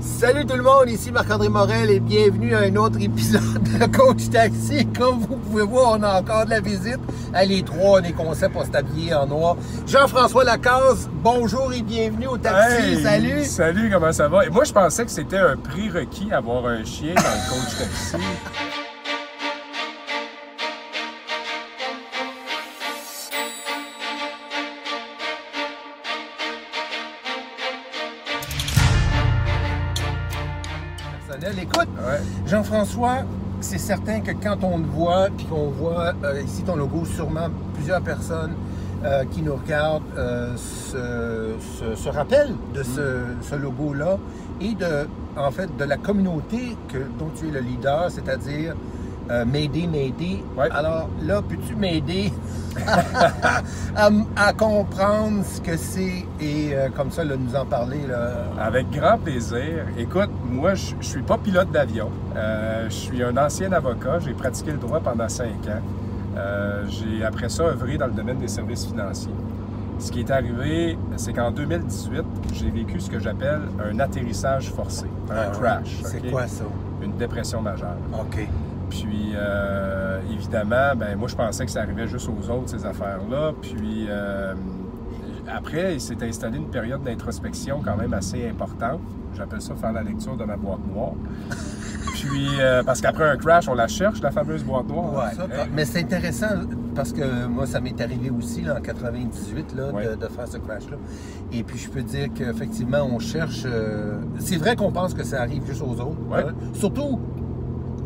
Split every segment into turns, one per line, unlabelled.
Salut tout le monde, ici Marc-André Morel et bienvenue à un autre épisode de Coach Taxi. Comme vous pouvez voir, on a encore de la visite. À les trois, on est concept pour s'habiller en noir. Jean-François Lacasse, bonjour et bienvenue au taxi.
Hey,
Salut.
Salut, comment ça va? Et moi, je pensais que c'était un prérequis avoir un chien dans le coach taxi.
Jean-François, c'est certain que quand on te voit, puis qu'on voit euh, ici ton logo, sûrement plusieurs personnes euh, qui nous regardent euh, se, se- se rappellent de ce, ce logo-là et de, en fait, de la communauté que, dont tu es le leader, c'est-à-dire euh, m'aider, m'aider.
Ouais.
Alors là, peux-tu m'aider à, comprendre ce que c'est et euh, comme ça, là, nous en parler là,
Avec grand plaisir. Écoute, moi, je je suis pas pilote d'avion. Euh, je suis un ancien avocat. J'ai pratiqué le droit pendant cinq ans. Euh, j'ai après ça œuvré dans le domaine des services financiers. Ce qui est arrivé, c'est qu'en 2018, j'ai vécu ce que j'appelle un atterrissage forcé, un
Ah,
crash.
C'est quoi ça?
Une dépression majeure.
OK.
Puis, euh, évidemment, ben, moi, je pensais que ça arrivait juste aux autres, ces affaires-là. Puis, euh, après, il s'est installé une période d'introspection quand même assez importante. J'appelle ça faire la lecture de ma boîte noire. Puis, euh, parce qu'après un crash, on la cherche, la fameuse boîte noire.
Ouais,
Ça,
quand- mais c'est intéressant parce que moi, ça m'est arrivé aussi là, en 98 là, de-
Ouais.
de, faire ce crash-là. Et puis, je peux dire qu'effectivement, on cherche. euh, C'est vrai qu'on pense que ça arrive juste aux autres.
Ouais.
hein. Surtout,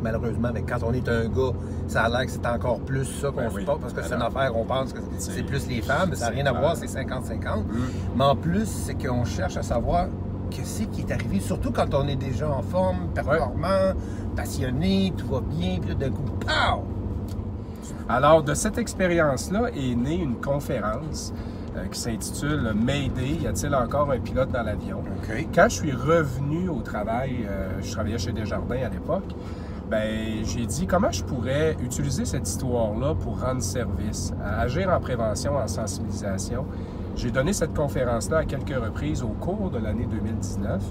malheureusement, mais quand on est un gars, ça a l'air que c'est encore plus ça qu'on
Ben
se
oui.
porte parce que
Ben
c'est une affaire, on pense que
C'est-
plus les femmes, mais ça n'a rien à voir, c'est 50-50.
Mm.
Mais en plus, c'est qu'on cherche à savoir qu'est-ce qui est arrivé, surtout quand on est déjà en forme, performant, passionné, tout va bien, puis là, d'un coup, pow!
Alors, de cette expérience-là est née une conférence euh, qui s'intitule Mayday, y a-t-il encore un pilote dans l'avion? Quand je suis revenu au travail, euh, je travaillais chez Desjardins à l'époque, ben j'ai dit comment je pourrais utiliser cette histoire-là pour rendre service, agir en prévention, en sensibilisation. J'ai donné cette conférence-là à quelques reprises au cours de l'année 2019.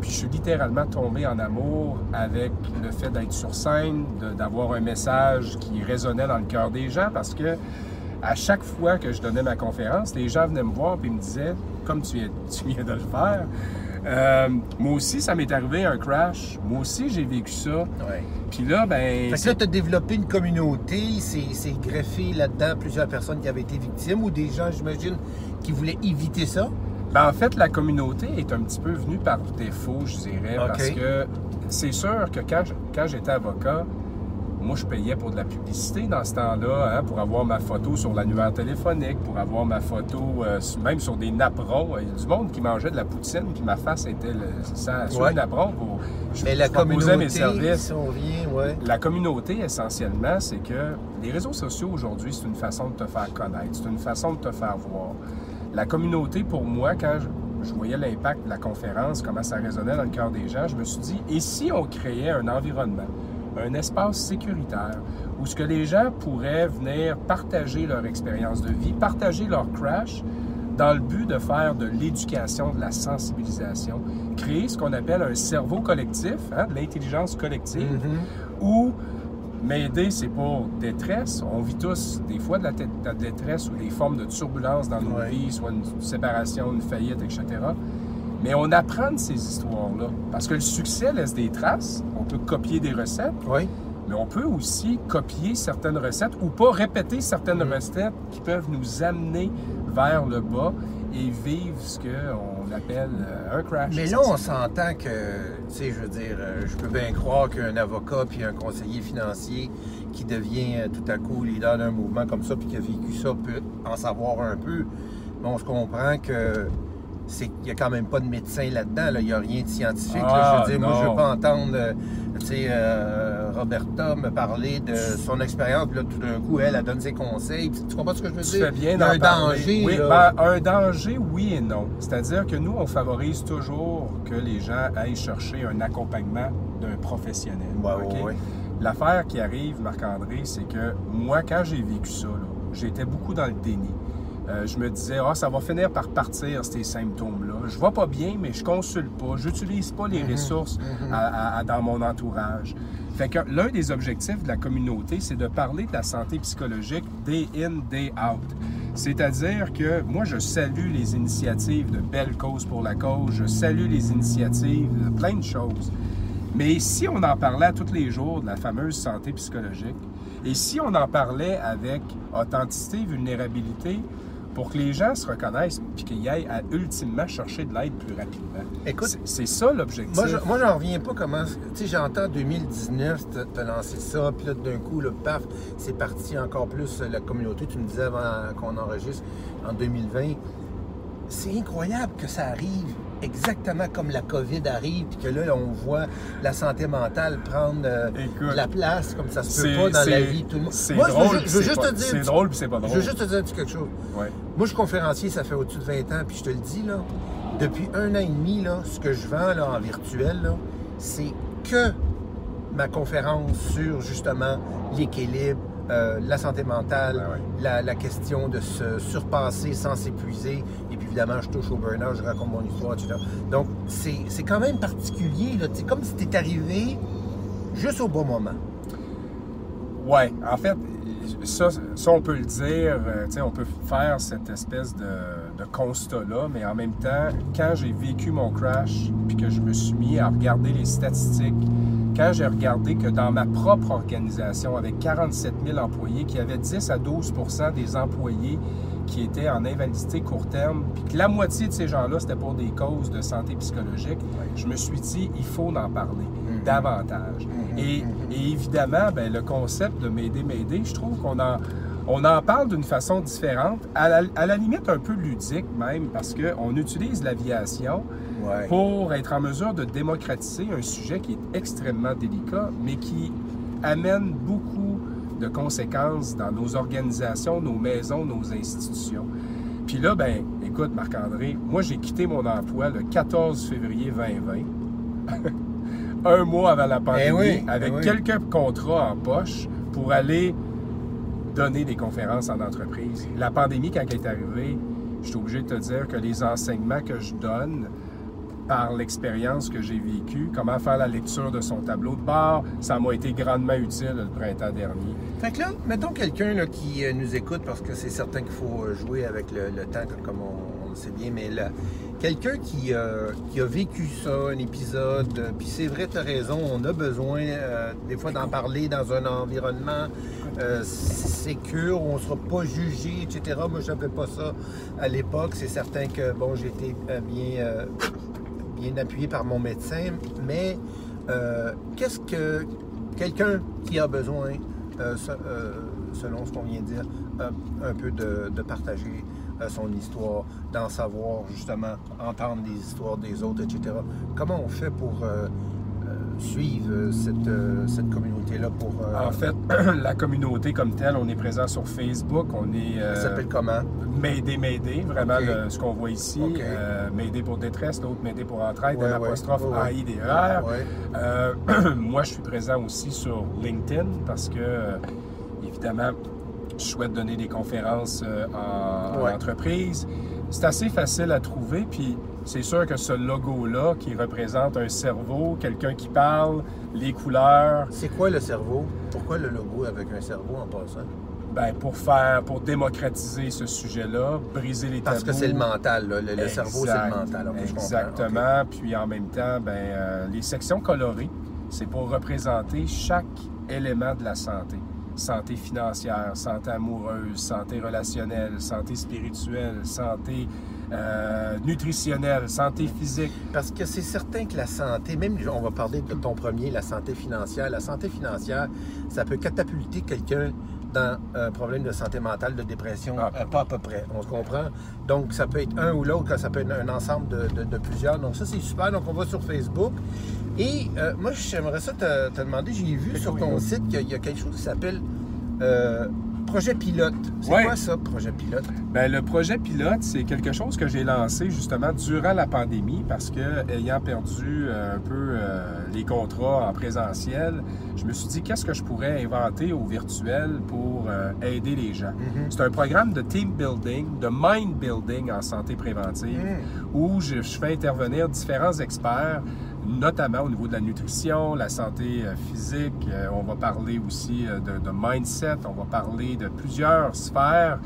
Puis je suis littéralement tombé en amour avec le fait d'être sur scène, d'avoir un message qui résonnait dans le cœur des gens parce que à chaque fois que je donnais ma conférence, les gens venaient me voir et me disaient, comme tu tu viens de le faire, euh, moi aussi, ça m'est arrivé un crash. Moi aussi, j'ai vécu ça.
Ouais.
Puis là, ben.
Fait que là, tu as développé une communauté, c'est greffé là-dedans plusieurs personnes qui avaient été victimes ou des gens, j'imagine, qui voulaient éviter ça?
Ben, en fait, la communauté est un petit peu venue par défaut, je dirais, parce que c'est sûr que quand, quand j'étais avocat, moi, je payais pour de la publicité dans ce temps-là, hein, pour avoir ma photo sur l'annuaire téléphonique, pour avoir ma photo euh, même sur des napperons. Il y a du monde qui mangeait de la poutine, puis ma face était le, ça, sur
Ouais.
un napperon pour je
Mais la communauté,
mes services.
si on vient, ouais.
La communauté, essentiellement, c'est que les réseaux sociaux aujourd'hui, c'est une façon de te faire connaître, c'est une façon de te faire voir. La communauté, pour moi, quand je, je voyais l'impact de la conférence, comment ça résonnait dans le cœur des gens, je me suis dit, et si on créait un environnement, un espace sécuritaire, où ce que les gens pourraient venir partager leur expérience de vie, partager leur crash, dans le but de faire de l'éducation, de la sensibilisation, créer ce qu'on appelle un cerveau collectif, hein, de l'intelligence collective,
Mhm.
où m'aider, c'est pour détresse. On vit tous des fois de la, tête- de la détresse ou des formes de turbulence dans nos
Ouais.
vies, soit une séparation, une faillite, etc. Mais on apprend de ces histoires-là. Parce que le succès laisse des traces. On peut copier des recettes,
Oui.
mais on peut aussi copier certaines recettes ou pas répéter certaines
Mm.
recettes qui peuvent nous amener vers le bas et vivre ce qu'on appelle euh, un crash.
Mais là, on s'entend que, tu sais, je veux dire, euh, je peux bien croire qu'un avocat puis un conseiller financier qui devient euh, tout à coup leader d'un mouvement comme ça puis qui a vécu ça peut en savoir un peu. Mais on se comprend que c'est qu'il n'y a quand même pas de médecin là-dedans. Là. Il n'y a rien de scientifique. là.
Ah,
Je veux dire, moi, je ne veux pas entendre, euh, euh, Roberta me parler de son expérience. Puis là, tout d'un coup, elle, elle donne ses conseils. Tu comprends ce que je veux
Tu
dire?
fais bien
Il y a
d'en
un
parler.
danger.
Oui, ben, un danger, oui et non. C'est-à-dire que nous, on favorise toujours que les gens aillent chercher un accompagnement d'un professionnel. L'affaire qui arrive, Marc-André, c'est que moi, quand j'ai vécu ça, j'étais beaucoup dans le déni. Euh, je me disais, ah, ça va finir par partir, ces symptômes-là. Je vais pas bien, mais je consulte pas. J'utilise pas les ressources à- à- dans mon entourage. Fait que l'un des objectifs de la communauté, c'est de parler de la santé psychologique day in, day out. C'est-à-dire que moi, je salue les initiatives de Belle Cause pour la cause, je salue les initiatives de plein de choses. Mais si on en parlait à tous les jours de la fameuse santé psychologique, et si on en parlait avec authenticité, vulnérabilité, pour que les gens se reconnaissent puis qu'ils aillent à ultimement chercher de l'aide plus rapidement.
Écoute,
C'est- ça l'objectif.
Moi, je- moi, j'en reviens pas comment. Tu sais, j'entends 2019, t'as- t'as lancé ça, puis là, d'un coup, le paf, c'est parti encore plus euh, la communauté. Tu me disais avant qu'on enregistre en 2020. C'est incroyable que ça arrive exactement comme la COVID arrive, puis que là, on voit la santé mentale prendre euh,
Écoute,
de la place comme ça se peut pas dans la vie tout le monde.
C'est
Moi, je veux
drôle,
je veux juste
pas-
te dire.
C'est drôle, puis c'est pas drôle.
Je veux juste te dire quelque chose.
Ouais.
Moi, je suis conférencier, ça fait au-dessus de 20 ans, puis je te le dis, là, depuis un an et demi, là, ce que je vends là, en virtuel, c'est que ma conférence sur justement l'équilibre, euh, la santé mentale,
Ah ouais.
la, la question de se surpasser sans s'épuiser. Évidemment, je touche au burn-out, je raconte mon histoire, etc. Donc, c'est quand même particulier. C'est comme si tu arrivé juste au bon moment.
Ouais, en fait, ça, ça on peut le dire, euh, on peut faire cette espèce de, de constat-là, mais en même temps, quand j'ai vécu mon crash, puis que je me suis mis à regarder les statistiques, quand j'ai regardé que dans ma propre organisation, avec 47 000 employés, qu'il y avait 10 à 12% des employés qui étaient en invalidité court terme, puis que la moitié de ces gens-là, c'était pour des causes de santé psychologique, je me suis dit, il faut en parler davantage. Et, et évidemment, ben, le concept de m'aider, m'aider, je trouve qu'on en, on en parle d'une façon différente, à la, à la limite un peu ludique même, parce qu'on utilise l'aviation
Ouais.
pour être en mesure de démocratiser un sujet qui est extrêmement délicat, mais qui amène beaucoup de conséquences dans nos organisations, nos maisons, nos institutions. Puis là, ben, écoute, Marc-André, moi, j'ai quitté mon emploi le 14 février 2020, un mois avant la pandémie,
Eh oui, eh
avec
oui.
quelques contrats en poche pour aller donner des conférences en entreprise. La pandémie, quand elle est arrivée, je suis obligé de te dire que les enseignements que je donne par l'expérience que j'ai vécue, comment faire la lecture de son tableau de bord, ça m'a été grandement utile le printemps dernier.
Fait que là, mettons quelqu'un qui euh, nous écoute, parce que c'est certain qu'il faut euh, jouer avec le, temps, comme on, le sait bien, mais là, quelqu'un qui, euh, a vécu ça, un épisode, puis c'est vrai, tu as raison, on a besoin des fois d'en parler dans un environnement sécure, on ne sera pas jugé, etc. Moi, je n'avais pas ça à l'époque. C'est certain que, bon, euh, bien, appuyé par mon médecin, mais euh, qu'est-ce que quelqu'un qui a besoin, euh, euh, selon ce qu'on vient de dire, un peu de, de partager son histoire, d'en savoir justement, entendre les histoires des autres, etc. Comment on fait pour euh, euh, euh, cette, cette communauté-là pour... euh,
En fait, la communauté comme telle, on est présent sur Facebook, on est...
ça s'appelle comment?
M'aider, m'aider, vraiment le- ce qu'on voit ici.
Ok.
Euh, m'aider pour détresse, l'autre m'aider pour entraide,
Ouais,
un
ouais,
apostrophe
ouais, ouais.
AIDR.
Ouais.
Euh, moi, je suis présent aussi sur LinkedIn parce que, évidemment, je souhaite donner des conférences en, en entreprise. C'est assez facile à trouver, puis c'est sûr que ce logo-là qui représente un cerveau, quelqu'un qui parle, les couleurs,
C'est quoi le cerveau? Pourquoi le logo avec un cerveau en passant?
ben, pour faire, pour démocratiser ce sujet-là, briser les
Parce que
tabous.
c'est le mental, là. Le, le cerveau, c'est le mental. Ok, je comprends.
Exactement. Puis en même temps, ben, euh, les sections colorées, c'est pour représenter chaque élément de la santé. Santé financière, santé amoureuse, santé relationnelle, santé spirituelle, santé euh, nutritionnelle, santé physique.
Parce que c'est certain que la santé, même on va parler de ton premier, la santé financière. La santé financière, ça peut catapulter quelqu'un dans un problème de santé mentale, de dépression,
Ah.
euh, pas à peu près. On se comprend? Donc, ça peut être un ou l'autre, ça peut être un ensemble de, de- de plusieurs. Donc, ça, c'est super. Donc, on va sur Facebook. Et euh, moi, j'aimerais ça te, te demander, j'ai vu sur ton site qu'il y a- il y a quelque chose qui s'appelle euh, projet pilote. C'est
Ouais.
quoi ça, projet pilote?
Ben, le projet pilote, c'est quelque chose que j'ai lancé justement durant la pandémie parce que, ayant perdu euh, un peu euh, les contrats en présentiel, je me suis dit qu'est-ce que je pourrais inventer au virtuel pour euh, aider les gens?
Mhm.
C'est un programme de team building, de mind building en santé préventive
Mm.
où je, je fais intervenir différents experts, notamment au niveau de la nutrition, la santé euh, physique. Euh, on va parler aussi euh, de, mindset, on va parler de plusieurs sphères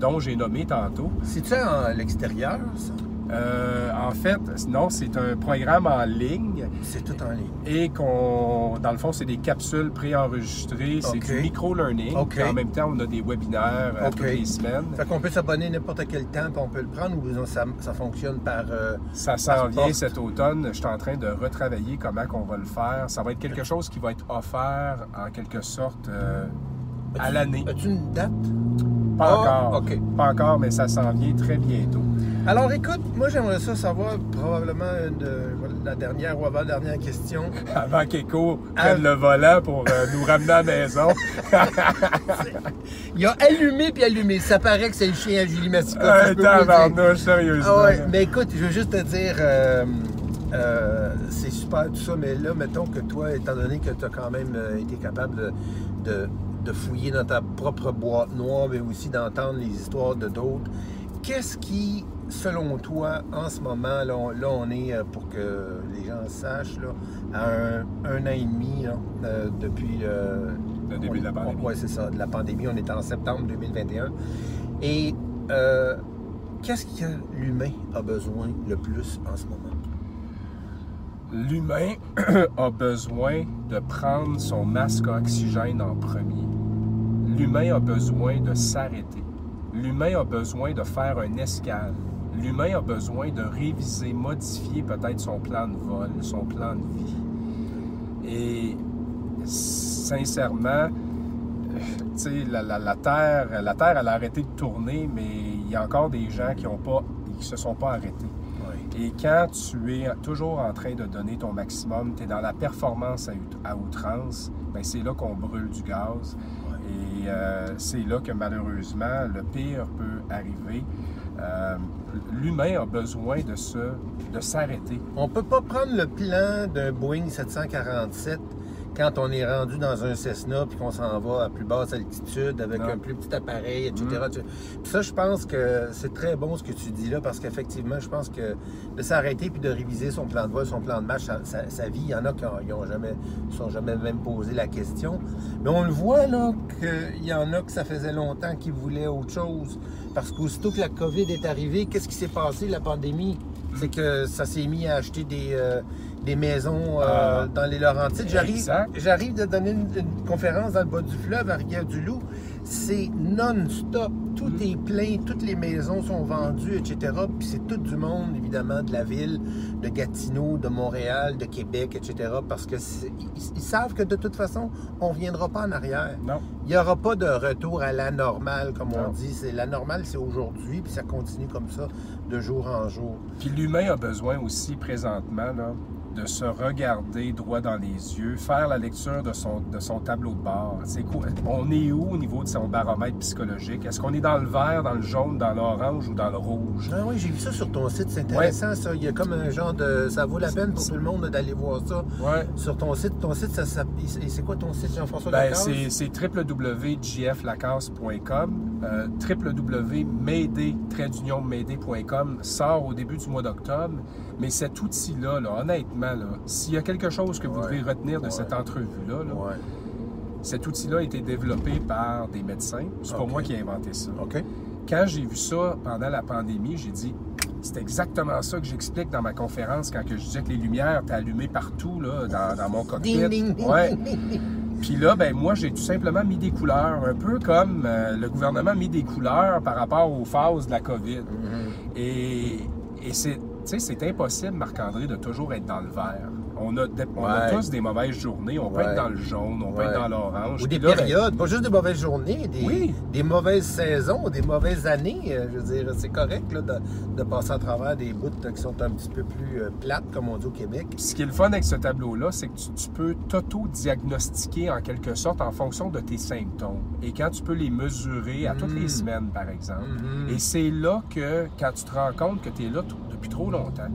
dont j'ai nommé tantôt.
C'est-tu à l'extérieur, ça?
Euh, en fait, non, c'est un programme en ligne
C'est tout en ligne.
et qu'on, dans le fond, c'est des capsules préenregistrées, c'est du micro-learning. En même temps, on a des webinaires euh, toutes les semaines.
Fait qu'on peut s'abonner n'importe quel temps, puis on peut le prendre, ou ça, ça fonctionne par... euh,
Ça s'en vient cet automne. Je suis en train de retravailler comment qu'on va le faire. Ça va être quelque chose qui va être offert en quelque sorte euh, à l'année.
As-tu une date?
Pas
Ah,
encore.
ok.
Pas encore, mais ça s'en vient très bientôt.
Alors écoute, moi j'aimerais ça savoir probablement une voilà, la dernière ou avant-dernière question.
Avant qu'Echo prenne le volant pour euh, nous ramener à la maison.
Il a allumé puis allumé. Ça paraît que c'est le chien à Julie Massicotte.
Euh, sérieusement.
Ah ouais, mais écoute, je veux juste te dire, euh, euh, c'est super tout ça, mais là, mettons que toi, étant donné que tu as quand même euh, été capable de, de- de fouiller dans ta propre boîte noire, mais aussi d'entendre les histoires de d'autres, qu'est-ce qui, selon toi, en ce moment, là, on, là, on est, euh, pour que les gens sachent, là, à un, un an et demi là, euh, depuis euh,
Le début de la pandémie.
Oui, c'est ça, de la pandémie. On est en septembre 2021. Et euh, qu'est-ce que l'humain a besoin le plus en ce moment?
L'humain a besoin de prendre son masque à oxygène en premier. L'humain a besoin de s'arrêter. L'humain a besoin de faire un escale. L'humain a besoin de réviser, modifier peut-être son plan de vol, son plan de vie. Et sincèrement, tu sais, la, la- la Terre, la Terre, elle a arrêté de tourner, mais il y a encore des gens qui qui se sont pas arrêtés. Et quand tu es toujours en train de donner ton maximum, tu es dans la performance à, à outrance, ben c'est là qu'on brûle du gaz. Et euh, c'est là que malheureusement, le pire peut arriver. Euh, L'humain a besoin de se, de s'arrêter.
On peut pas prendre le plan d'un Boeing 747 quand on est rendu dans un Cessna puis qu'on s'en va à plus basse altitude avec
Non.
un plus petit appareil, etc.
Mm.
Ça, je pense que c'est très bon ce que tu dis là parce qu'effectivement, je pense que de s'arrêter puis de réviser son plan de vol, son plan de match, sa, sa- sa vie, il y en a qui n'ont jamais, sont jamais même posé la question. Mais on le voit là qu'il y en a que ça faisait longtemps qu'ils voulaient autre chose. Parce qu'aussitôt que la COVID est arrivée, qu'est-ce qui s'est passé, la pandémie? C'est que ça s'est mis à acheter des, euh, des maisons euh,
Ah.
dans les Laurentides. J'arrive, j'arrive de donner une, une conférence dans le bas du fleuve à Rivière-du-Loup. C'est non-stop. Tout est plein, toutes les maisons sont vendues, etc. Puis c'est tout du monde, évidemment, de la ville, de Gatineau, de Montréal, de Québec, etc. Parce que ils, ils savent que de toute façon, on ne reviendra pas en arrière.
Non.
Il n'y aura pas de retour à la normale, comme on dit. C'est, la normale, c'est aujourd'hui, puis ça continue comme ça, de jour en jour.
Puis l'humain a besoin aussi présentement là, de se regarder droit dans les yeux, faire la lecture de son, de son tableau de bord. C'est quoi? On est où au niveau de son baromètre psychologique? Est-ce qu'on est dans le vert, dans le jaune, dans l'orange ou dans le rouge?
Ah oui, j'ai vu ça sur ton site, c'est intéressant ça. Il y a comme un genre de. Ça vaut la peine pour tout le monde d'aller voir ça.
Ouais.
Sur ton site, ton site, ça, ça- et c'est quoi ton site, Jean-François
Ben,
Lacasse?
c'est c'est www.jflacasse.com. Euh, sort au début du mois d'octobre. Mais cet outil-là, là, honnêtement, s'il y a quelque chose que vous
Ouais.
devez retenir de
Ouais.
cette entrevue-là, là,
Ouais.
cet outil-là a été développé par des médecins. C'est pas
Ok.
moi qui ai inventé ça. Quand j'ai vu ça pendant la pandémie, j'ai dit c'est exactement ça que j'explique dans ma conférence quand que je disais que les lumières étaient allumées partout là, dans, dans mon cockpit. Ouais. Puis là, ben moi, j'ai tout simplement mis des couleurs, un peu comme euh, le gouvernement a mis des couleurs par rapport aux phases de la COVID.
Mhm.
Et, et c'est, tu sais, c'est impossible, Marc-André, de toujours être dans le vert. On a, on a
Ouais.
tous des mauvaises journées. On peut
Ouais.
être dans le jaune, on peut
Ouais.
être dans l'orange.
Ou des
ben,
périodes, pas juste des mauvaises journées, des,
Oui.
des mauvaises saisons, des mauvaises années. Euh, Je veux dire, c'est correct là, de, de passer à travers des bouts qui sont un petit peu plus euh, plates, comme on dit au Québec.
Puis ce qui est le fun avec ce tableau-là, c'est que tu, tu peux t'auto-diagnostiquer en quelque sorte en fonction de tes symptômes. Et quand tu peux les mesurer à toutes les semaines, par exemple.
Mhm.
Et c'est là que, quand tu te rends compte que tu es là t- depuis trop longtemps,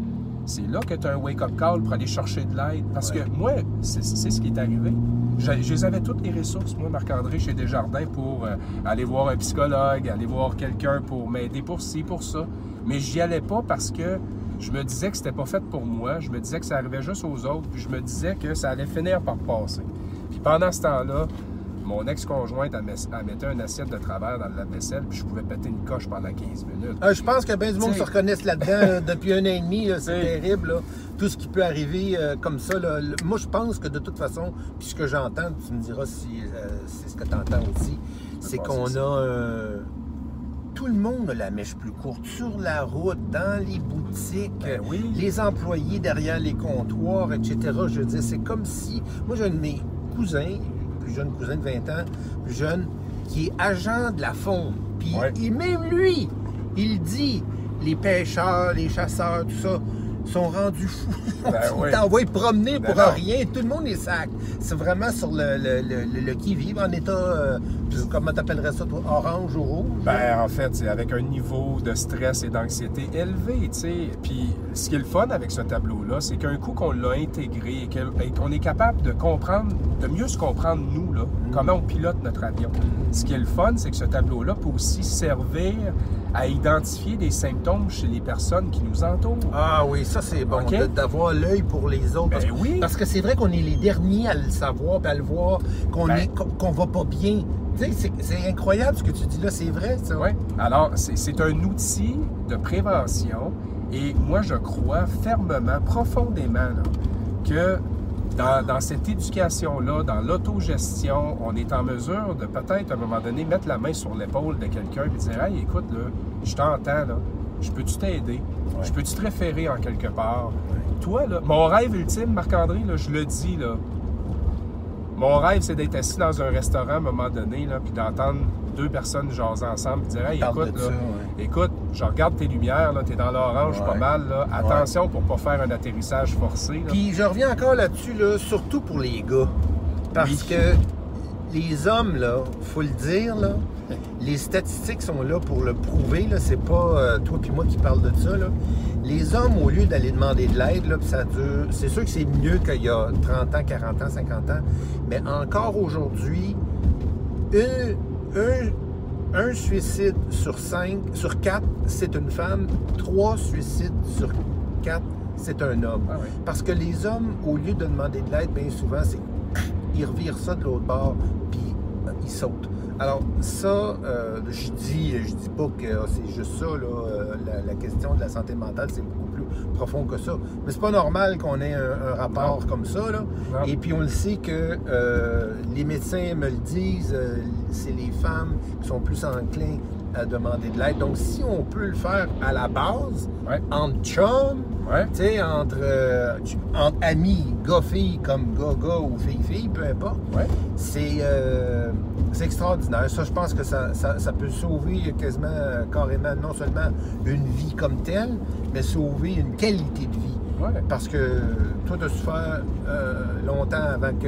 c'est là que tu as un wake-up call pour aller chercher de l'aide. Parce
Ouais.
que moi, c'est ce qui est arrivé. Je, je les avais toutes les ressources, moi, Marc-André, chez Desjardins, pour euh, aller voir un psychologue, aller voir quelqu'un pour m'aider pour ci, pour ça. Mais j'y allais pas parce que je me disais que c'était pas fait pour moi. Je me disais que ça arrivait juste aux autres. Puis je me disais que ça allait finir par passer. Puis pendant ce temps-là, mon ex-conjointe, elle, met- elle mettait une assiette de travers dans le lave-vaisselle, puis je pouvais péter une coche pendant 15 minutes.
Ah, je pense que bien du monde se reconnaissent là-dedans là, depuis un an et demi. C'est terrible. là. Tout ce qui peut arriver euh, comme ça. là. Le- Moi, je pense que de toute façon, puis ce que j'entends, tu me diras si euh, c'est ce que tu entends aussi, c'est qu'on a. euh, tout le monde a la mèche plus courte. Sur la route, dans les boutiques,
Ben oui.
les employés derrière les comptoirs, etc. Je veux dire, c'est comme si. Moi, j'ai un de mes cousins, plus jeune cousin de 20 ans, plus jeune, qui est agent de la faune. Puis
Ouais.
et même lui, il dit les pêcheurs, les chasseurs, tout ça, sont rendus fous.
Ben oui.
t'envoient promener
Ben
pour
non.
rien. Tout le monde est sac. C'est vraiment sur le, le, le- qui-vive en état, euh, comment t'appellerais ça, toi, orange ou rouge?
Ben, en fait, c'est avec un niveau de stress et d'anxiété élevé, tu sais. Puis, ce qui est le fun avec ce tableau-là, c'est qu'un coup qu'on l'a intégré et qu'on est capable de comprendre, de mieux se comprendre, nous, là, comment on pilote notre avion. Ce qui est le fun, c'est que ce tableau-là peut aussi servir à identifier des symptômes chez les personnes qui nous entourent.
Ah oui, ça c'est bon, d'avoir l'œil pour les autres.
Ben
parce, que-
oui.
parce que c'est vrai qu'on est les derniers à le savoir, à le voir, qu'on
Ben.
qu'on va pas bien. C'est- incroyable ce que tu dis là, c'est vrai ça.
Oui. Alors, c'est c'est un outil de prévention et moi, je crois fermement, profondément, là, que dans, dans cette éducation-là, dans l'autogestion, on est en mesure de peut-être, à un moment donné, mettre la main sur l'épaule de quelqu'un et dire Hey, écoute, là, je t'entends, là. Je peux-tu t'aider? Je peux-tu te référer en quelque part? Toi, là, mon rêve ultime, Marc-André, là, je le dis, là, mon rêve, c'est d'être assis dans un restaurant à un moment donné, là, puis d'entendre deux personnes jaser ensemble et dire Hey, écoute,
de
là,
ça, ouais.
écoute, je regarde tes lumières, là, t'es dans l'orange pas
Ouais.
mal, là. Attention pour pas faire un atterrissage forcé. là.
Puis je reviens encore là-dessus, là, surtout pour les gars. Parce
Oui.
que les hommes, là, faut le dire, là, les statistiques sont là pour le prouver. Là, c'est pas euh, toi puis moi qui parle de ça. Là. Les hommes, au lieu d'aller demander de l'aide, là, ça dure. C'est sûr que c'est mieux qu'il y a 30 ans, 40 ans, 50 ans. Mais encore aujourd'hui, un, suicide sur cinq, sur quatre, c'est une femme. Trois suicides sur quatre, c'est un homme.
Ah.
Parce que les hommes, au lieu de demander de l'aide, bien souvent, c'est ils revirent ça de l'autre bord, puis euh, ils sautent. Alors ça, euh, je dis, je dis pas que euh, c'est juste ça, là, euh, la, la question de la santé mentale, c'est beaucoup plus profond que ça. Mais c'est pas normal qu'on ait un, un rapport
Non.
comme ça, là. Et puis on le sait que euh, les médecins me le disent, euh, c'est les femmes qui sont plus enclins à demander de l'aide. Donc si on peut le faire à la base,
Ouais.
entre chums,
Ouais.
tu sais, entre, euh, tu- entre amis, gars-filles comme gars-gars ou filles-filles, peu importe,
Ouais.
c'est euh, c'est extraordinaire. Ça, je pense que ça, ça- ça peut sauver quasiment, euh, carrément, non seulement une vie comme telle, mais sauver une qualité de vie.
Ouais.
Parce que toi, tu as souffert euh, longtemps avant que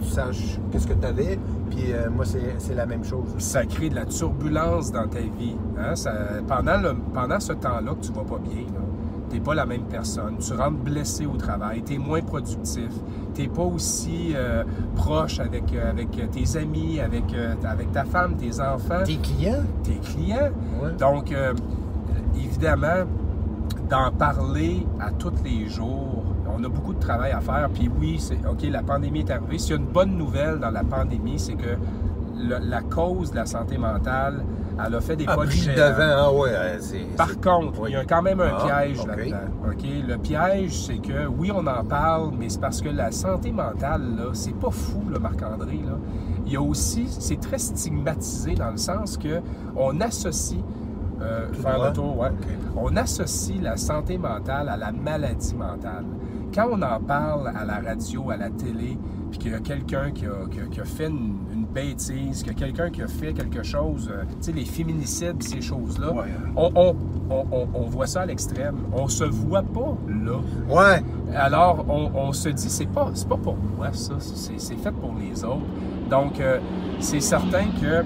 tu saches qu'est-ce que tu avais, puis euh, moi, c'est c'est la même chose.
ça crée de la turbulence dans ta vie. hein? Ça- pendant, le- pendant ce temps-là que tu vas pas bien, n'es pas la même personne. Tu rentres blessé au travail, tu es moins productif, tu n'es pas aussi euh, proche avec, euh, avec tes amis, avec, euh, avec ta femme, tes enfants,
Tes clients,
tes clients.
Ouais.
Donc, évidemment, d'en parler à tous les jours, on a beaucoup de travail à faire. Puis oui, c'est OK, la pandémie est arrivée. S'il y a une bonne nouvelle dans la pandémie, c'est que le- la cause de la santé mentale, elle a fait des
a
pas
le devant. Ah ouais, euh.
Par contre, il y a quand même un
Ah,
piège là-dedans. OK? Le piège, c'est que oui, on en parle, mais c'est parce que la santé mentale, là, c'est pas fou, là, Marc-André. Là. Il y a aussi, c'est très stigmatisé dans le sens que on associe. euh, faire le tour, ouais. On associe la santé mentale à la maladie mentale. quand on en parle à la radio, à la télé, puis qu'il y a quelqu'un qui a, qui a- qui a fait une bêtise, a quelqu'un qui a fait quelque chose, euh, tu sais, les féminicides, ces choses-là,
Ouais.
on, on- on- voit ça à l'extrême. On se voit pas là.
Ouais.
Alors, on, on se dit, c'est pas, pas pour moi, ça, c'est, fait pour les autres. Donc, euh, c'est certain que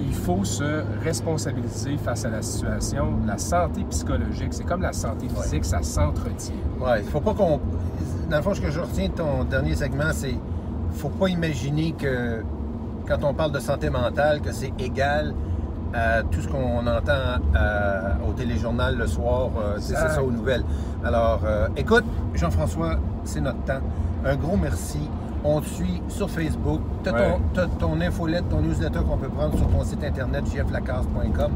il faut se responsabiliser face à la situation. La santé psychologique, c'est comme la santé physique, ça s'entretient.
Ouais, il faut pas qu'on. Dans le fond, ce que je retiens de ton dernier segment, c'est faut pas imaginer que quand on parle de santé mentale, que c'est égal à tout ce qu'on entend euh, au téléjournal le soir, euh, c'est ça aux nouvelles. Alors, euh, écoute, Jean-François, c'est notre temps. Un gros merci. On te suit sur Facebook. Tu as,
Ouais.
ton infolette, ton newsletter qu'on peut prendre sur ton site internet, jflacasse.com.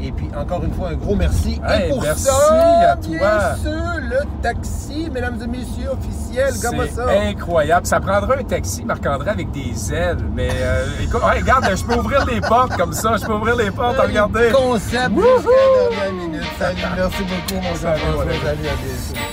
Et puis, encore une fois, un gros merci.
Hey,
Et pour
merci
ça,
à
bien
toi.
sûr, le taxi, mesdames et messieurs, officiel, comme ça?
incroyable. Ça prendra un taxi, Marc-André, avec des ailes. Mais euh, écoute, regarde, je peux ouvrir les portes comme ça. Je peux ouvrir les portes, regardez.
Concept jusqu'à la dernière minute. Salut, merci beaucoup, mon
ouais.
Salut, à bientôt.